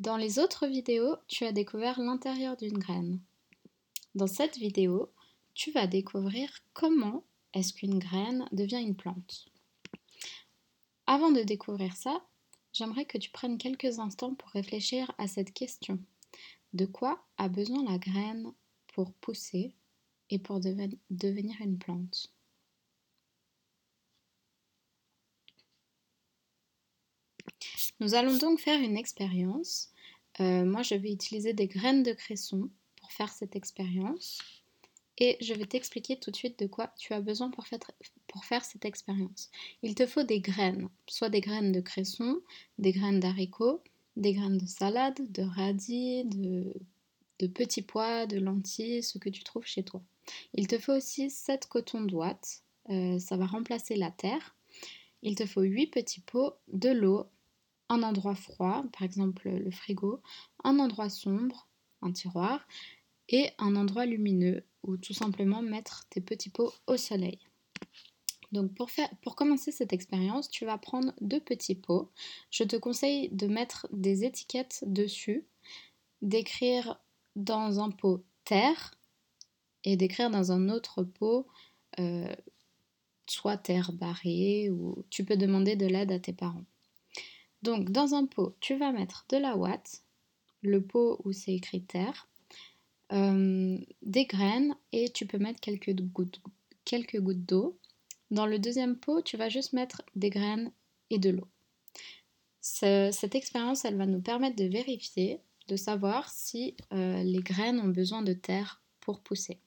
Dans les autres vidéos, tu as découvert l'intérieur d'une graine. Dans cette vidéo, tu vas découvrir comment est-ce qu'une graine devient une plante. Avant de découvrir ça, j'aimerais que tu prennes quelques instants pour réfléchir à cette question. De quoi a besoin la graine pour pousser et pour devenir une plante? Nous allons donc faire une expérience. Euh, moi, je vais utiliser des graines de cresson pour faire cette expérience. Et je vais t'expliquer tout de suite de quoi tu as besoin pour faire, cette expérience. Il te faut des graines, soit des graines de cresson, des graines d'haricots, des graines de salade, de radis, de, petits pois, de lentilles, ce que tu trouves chez toi. Il te faut aussi 7 cotons d'ouate, euh, ça va remplacer la terre. Il te faut 8 petits pots, de l'eau, un endroit froid, par exemple le frigo, un endroit sombre, un tiroir, et un endroit lumineux, ou tout simplement mettre tes petits pots au soleil. Donc pour, faire, pour commencer cette expérience, tu vas prendre deux petits pots. Je te conseille de mettre des étiquettes dessus, d'écrire dans un pot terre et d'écrire dans un autre pot euh, soit terre barrée ou tu peux demander de l'aide à tes parents. Donc dans un pot, tu vas mettre de la ouate, le pot où c'est écrit terre, euh, des graines et tu peux mettre quelques gouttes, d'eau. Dans le deuxième pot, tu vas juste mettre des graines et de l'eau. cette expérience, elle va nous permettre de vérifier, de savoir si euh, les graines ont besoin de terre pour pousser.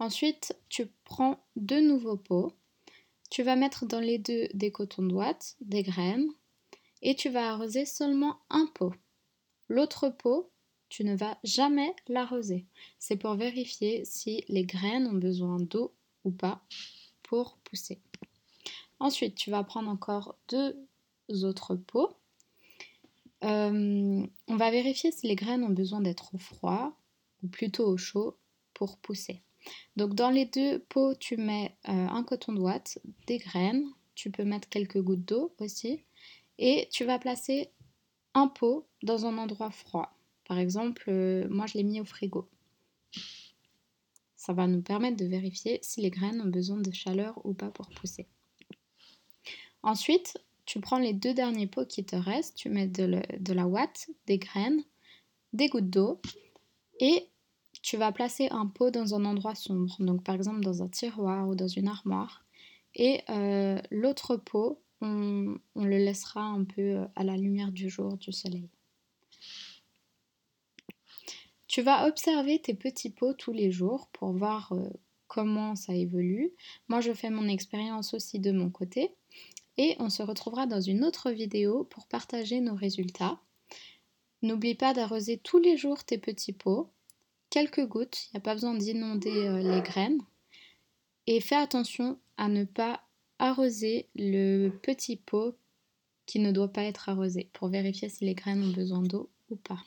Ensuite, tu prends deux nouveaux pots tu vas mettre dans les deux des cotons d'ouate, des graines, et tu vas arroser seulement un pot. L'autre pot, tu ne vas jamais l'arroser. C'est pour vérifier si les graines ont besoin d'eau ou pas pour pousser. Ensuite, tu vas prendre encore deux autres pots. Euh, on va vérifier si les graines ont besoin d'être au froid ou plutôt au chaud pour pousser. Donc dans les deux pots, tu mets euh, un coton d'ouate, des graines, tu peux mettre quelques gouttes d'eau aussi, et tu vas placer un pot dans un endroit froid. Par exemple, euh, moi je l'ai mis au frigo. Ça va nous permettre de vérifier si les graines ont besoin de chaleur ou pas pour pousser. Ensuite, tu prends les deux derniers pots qui te restent, tu mets de la ouate, des graines, des gouttes d'eau et tu vas placer un pot dans un endroit sombre, donc par exemple dans un tiroir ou dans une armoire. Et euh, l'autre pot, on, le laissera un peu euh, à la lumière du jour, du soleil. Tu vas observer tes petits pots tous les jours pour voir euh, comment ça évolue. Moi, je fais mon expérience aussi de mon côté. Et on se retrouvera dans une autre vidéo pour partager nos résultats. N'oublie pas d'arroser tous les jours tes petits pots quelques gouttes, il n'y a pas besoin d'inonder euh, les graines. Et fais attention à ne pas arroser le petit pot qui ne doit pas être arrosé pour vérifier si les graines ont besoin d'eau ou pas.